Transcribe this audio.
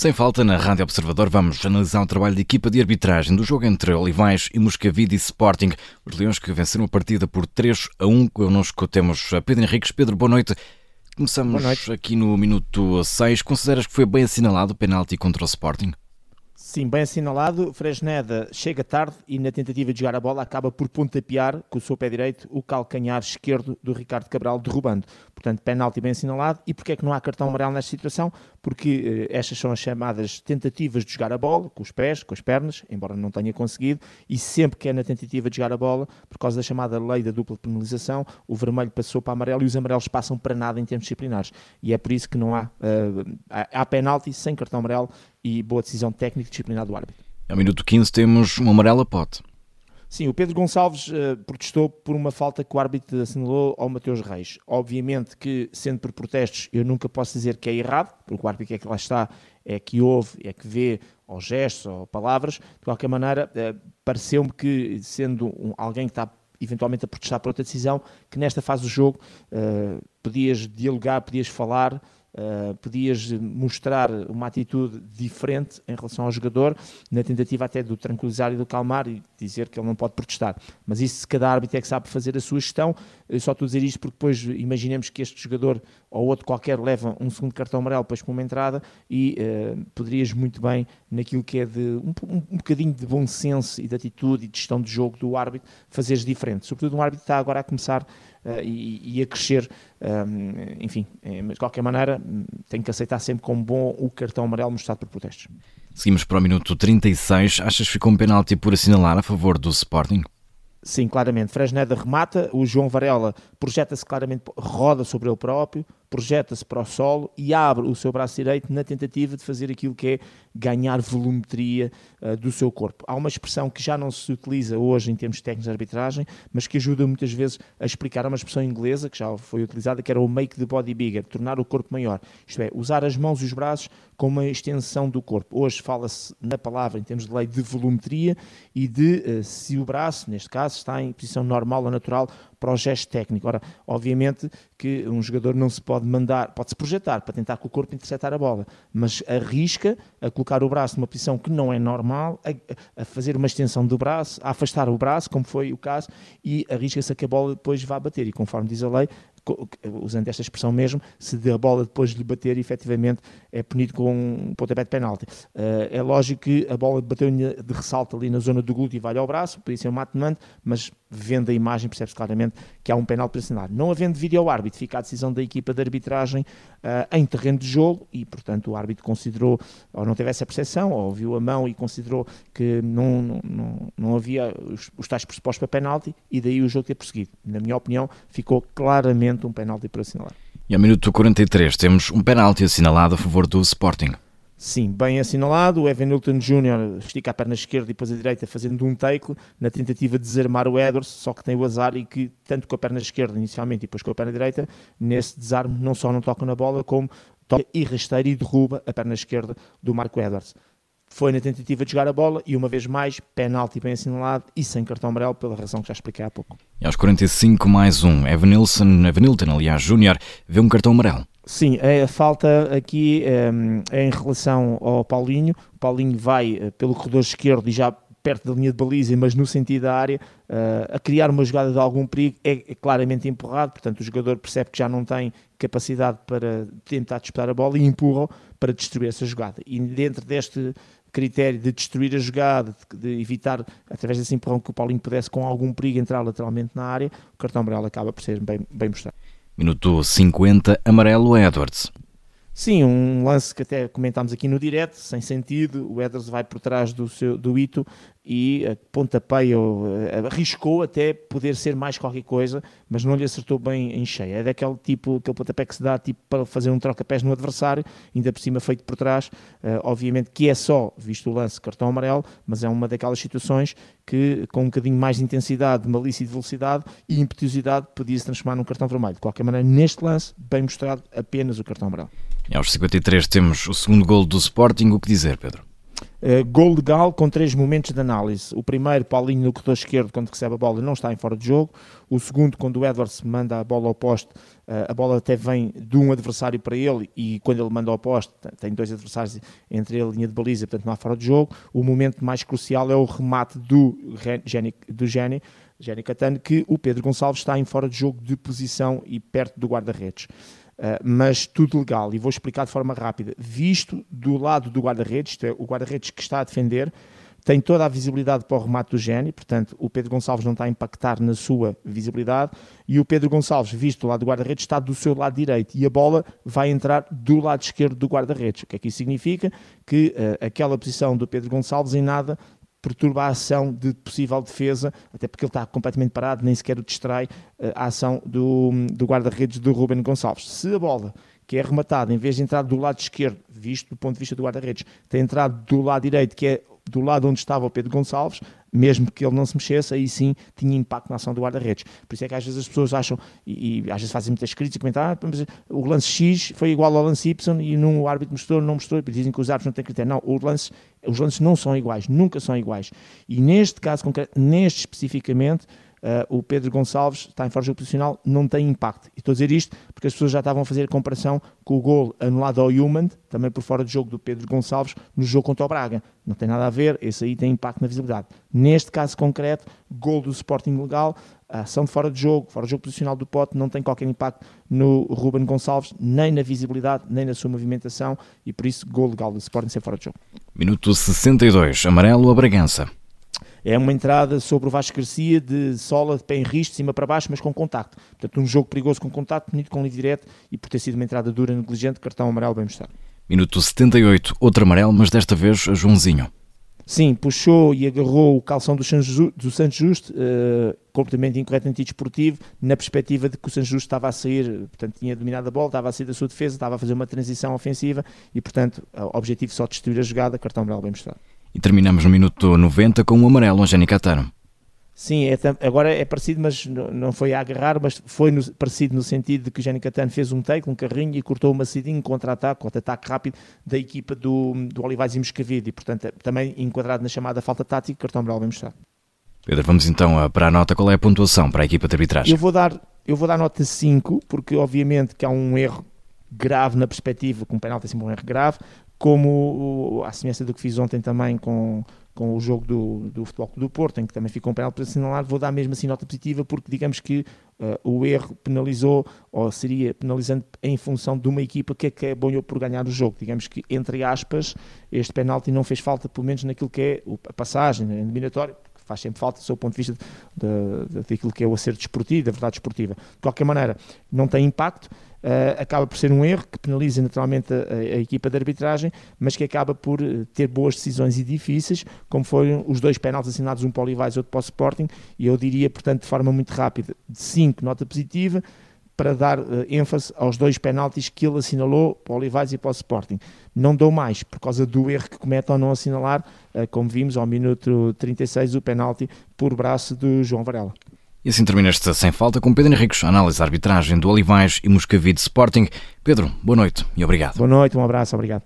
Sem falta, na Rádio Observador vamos analisar o trabalho de equipa de arbitragem do jogo entre Olivais e Moscavide e Sporting. Os Leões que venceram a partida por 3 a 1. Connosco temos Pedro Henriques. Pedro, boa noite. Começamos boa noite. aqui no minuto 6. Consideras que foi bem assinalado o penalti contra o Sporting? Sim, bem assinalado. Fresneda chega tarde e na tentativa de jogar a bola acaba por pontapear com o seu pé direito o calcanhar esquerdo do Ricardo Cabral, derrubando. Portanto, penalti bem assinalado. E porquê é que não há cartão amarelo nesta situação? Porque eh, estas são as chamadas tentativas de jogar a bola, com os pés, com as pernas, embora não tenha conseguido, e sempre que é na tentativa de jogar a bola, por causa da chamada lei da dupla penalização, o vermelho passou para amarelo e os amarelos passam para nada em termos disciplinares. E é por isso que não há, uh, há, há penalti sem cartão amarelo e boa decisão técnica e disciplinar do árbitro. Ao minuto 15 temos uma amarela pote. Sim, o Pedro Gonçalves uh, protestou por uma falta que o árbitro assinalou ao Mateus Reis. Obviamente que, sendo por protestos, eu nunca posso dizer que é errado, porque o árbitro é que lá está, é que ouve, é que vê, ou gestos, ou palavras. De qualquer maneira, uh, pareceu-me que, sendo um, alguém que está eventualmente a protestar por outra decisão, que nesta fase do jogo uh, podias dialogar, podias falar, Uh, podias mostrar uma atitude diferente em relação ao jogador, na tentativa até de o tranquilizar e do calmar e dizer que ele não pode protestar. Mas isso, cada árbitro é que sabe fazer a sua gestão, eu só estou a dizer isto porque depois imaginemos que este jogador ou outro qualquer leva um segundo cartão amarelo depois para uma entrada e uh, poderias muito bem, naquilo que é de um, um, um, bocadinho de bom senso e de atitude e de gestão de jogo do árbitro, fazeres diferente. Sobretudo um árbitro que está agora a começar uh, e, e, a crescer. Um, enfim, é, mas de qualquer maneira, tem que aceitar sempre como bom o cartão amarelo mostrado por protestos. Seguimos para o minuto 36. Achas que ficou um penalti por assinalar a favor do Sporting? Sim, claramente. Fresneda remata, o João Varela projeta-se claramente, roda sobre ele próprio, projeta-se para o solo e abre o seu braço direito na tentativa de fazer aquilo que é ganhar volumetria uh, do seu corpo. Há uma expressão que já não se utiliza hoje em termos técnicos de arbitragem, mas que ajuda muitas vezes a explicar uma expressão inglesa que já foi utilizada, que era o make the body bigger, tornar o corpo maior. Isto é, usar as mãos e os braços como uma extensão do corpo. Hoje fala-se na palavra, em termos de lei, de volumetria e de uh, se o braço, neste caso, está em posição normal ou natural para o gesto técnico. Ora, obviamente que um jogador não se pode mandar, pode-se projetar para tentar com o corpo interceptar a bola, mas arrisca a colocar o braço numa posição que não é normal, a, a fazer uma extensão do braço, a afastar o braço, como foi o caso, e arrisca-se a que a bola depois vá bater. E conforme diz a lei, usando esta expressão mesmo, se a bola depois de lhe bater, efetivamente é punido com um pontapé de penalti. Uh, é lógico que a bola bateu de ressalto ali na zona do glúteo e vai ao braço, podia ser um mate-mante, mas vendo a imagem percebe-se claramente que há um penal para assinar. Não havendo vídeo ao árbitro, fica a decisão da equipa de arbitragem uh, em terreno de jogo e, portanto, o árbitro considerou, ou não teve essa percepção, ou viu a mão e considerou que não, não, não, não havia os, os tais pressupostos para penalti e daí o jogo ter prosseguido. Na minha opinião, ficou claramente um penalti por assinalar. E ao minuto 43 temos um penalti assinalado a favor do Sporting. Sim, bem assinalado. O Evan Newton Jr. estica a perna esquerda e depois a direita fazendo um take na tentativa de desarmar o Edwards, só que tem o azar e que, tanto com a perna esquerda inicialmente e depois com a perna direita, nesse desarme não só não toca na bola, como toca e rasteira e derruba a perna esquerda do Marco Edwards foi na tentativa de jogar a bola e uma vez mais, penalti bem assinalado e sem cartão amarelo pela razão que já expliquei há pouco. E aos 45 mais um, Evanilson, Evanilton, aliás, Júnior, vê um cartão amarelo. Sim, a falta aqui um, é em relação ao Paulinho. O Paulinho vai uh, pelo corredor esquerdo e já perto da linha de baliza, mas no sentido da área, uh, a criar uma jogada de algum perigo, é, é, claramente empurrado, portanto o jogador percebe que já não tem capacidade para tentar disputar a bola e empurra para destruir essa jogada. E dentro deste critério de destruir a jogada, de, evitar, através desse empurrão, que o Paulinho pudesse com algum perigo entrar lateralmente na área, o cartão amarelo acaba por ser bem, bem mostrado. Minuto 50, amarelo Edwards. Sim, um lance que até comentámos aqui no direto, sem sentido, o Edwards vai por trás do, seu, do Ito e eh, pontapeia, eh, arriscou até poder ser mais qualquer coisa, mas não lhe acertou bem em cheia. É daquele tipo, aquele pontapé que se dá tipo para fazer um troca-pés no adversário, ainda por cima feito por trás. Uh, obviamente que é só, visto o lance, cartão amarelo, mas é uma daquelas situações que, com um bocadinho mais de intensidade, de malícia e de velocidade e impetuosidade, podia se transformar num cartão vermelho. De qualquer maneira, neste lance, bem mostrado apenas o cartão amarelo. Aos 53 temos o segundo gol do Sporting. O que dizer, Pedro? Uh, gol legal com três momentos de análise. O primeiro, Paulinho no corredor esquerdo, quando recebe a bola, não está em fora de jogo. O segundo, quando o Edwards manda a bola ao poste, uh, a bola até vem de um adversário para ele e quando ele manda ao poste, tem dois adversários entre ele e a linha de baliza, portanto não há fora de jogo. O momento mais crucial é o remate do Geni, do Geni Catano, que o Pedro Gonçalves está em fora de jogo de posição e perto do guarda-redes. Uh, mas tudo legal, e vou explicar de forma rápida. Visto do lado do guarda-redes, é, o guarda-redes que está a defender, tem toda a visibilidade para o remate do Gênio, portanto, o Pedro Gonçalves não está a impactar na sua visibilidade, e o Pedro Gonçalves, visto do lado do guarda-redes, está do seu lado direito, e a bola vai entrar do lado esquerdo do guarda-redes. O que é que isso significa? Que uh, aquela posição do Pedro Gonçalves em nada perturba a ação de possível defesa, até porque ele está completamente parado, nem sequer o distrai eh, a ação do, do guarda-redes do Ruben Gonçalves. Se a bola que é arrematada, em vez de entrar do lado esquerdo, visto do ponto de vista do guarda-redes, tem entrado do lado direito, que é do lado onde estava o Pedro Gonçalves, mesmo que ele não se mexesse, aí sim tinha impacto na ação do guarda-redes. Por isso é que às vezes as pessoas acham, e, e às vezes fazem muitas críticas, comentar, ah, mas o lance X foi igual ao lance Y e num, o árbitro mostrou, não mostrou, e dizem que os árbitros não têm critério. Não, os lances não são iguais, nunca são iguais. E neste caso concreto, neste especificamente, uh, o Pedro Gonçalves está em força posicional, não tem impacto. E estou a dizer isto porque as pessoas já estavam a fazer a comparação com o gol anulado ao Human, também por fora de jogo do Pedro Gonçalves, no jogo contra o Braga. Não tem nada a ver, esse aí tem impacto na visibilidade. Neste caso concreto, gol do Sporting legal, a ação de fora de jogo, fora de jogo posicional do pote, não tem qualquer impacto no Ruben Gonçalves, nem na visibilidade, nem na sua movimentação, e por isso, gol legal do Sporting ser fora de jogo. Minuto 62, amarelo a Bragança. É uma entrada sobre o Vasco Garcia de sola, de pé em risco, de cima para baixo, mas com contacto. Portanto, um jogo perigoso com contacto, bonito com livre direto e por ter sido uma entrada dura, negligente, cartão amarelo bem mostrado. Minuto 78, outro amarelo, mas desta vez a Joãozinho. Sim, puxou e agarrou o calção do, do Santos Justo, uh, completamente incorreto antidesportivo, na perspectiva de que o Santos Justo estava a sair, portanto tinha dominado a bola, estava a sair da sua defesa, estava a fazer uma transição ofensiva e, portanto, o objetivo só destruir a jogada, cartão amarelo bem mostrado. E terminamos no minuto 90 com o um amarelo, Angélica Catano. Sim, é, agora é parecido, mas não foi a agarrar, mas foi no, parecido no sentido de que o Jenny Catano fez um take, um carrinho e cortou uma cidinho contra-ataque, contra-ataque rápido da equipa do, do Olivais e Moscavide e, portanto, é também enquadrado na chamada falta tática, cartão branco bem mostrado. Pedro, vamos então para a nota. Qual é a pontuação para a equipa de arbitragem? Eu vou dar, eu vou dar nota 5, porque obviamente que há um erro grave na perspectiva, com um penalti é sempre um erro grave, como a semelhança do que fiz ontem também com, com o jogo do, do Futebol Clube do Porto, em que também ficou um penal para assinalar, vou dar mesmo assim nota positiva, porque digamos que uh, o erro penalizou, ou seria penalizante em função de uma equipa que acabou é por ganhar o jogo. Digamos que, entre aspas, este penalti não fez falta, pelo menos naquilo que é a passagem, a eliminatória, faz sempre falta, do seu ponto de vista de, de, daquilo que é o acerto desportivo, da verdade desportiva. De qualquer maneira, não tem impacto, uh, acaba por ser um erro que penaliza naturalmente a, a, equipa de arbitragem, mas que acaba por eh, ter boas decisões e difíceis, como foram os dois penaltis assinados, um para o Olivais e outro para o Sporting, e eu diria, portanto, de forma muito rápida, de 5, nota positiva, para dar uh, ênfase aos dois penaltis que ele assinalou para o Olivais e para o Sporting. Não dou mais, por causa do erro que comete ao não assinalar, uh, como vimos ao minuto 36, o penalti por braço do João Varela. E assim termina esta Sem Falta com Pedro Henriques, análise da arbitragem do Olivais e Moscavide Sporting. Pedro, boa noite e obrigado. Boa noite, um abraço, obrigado.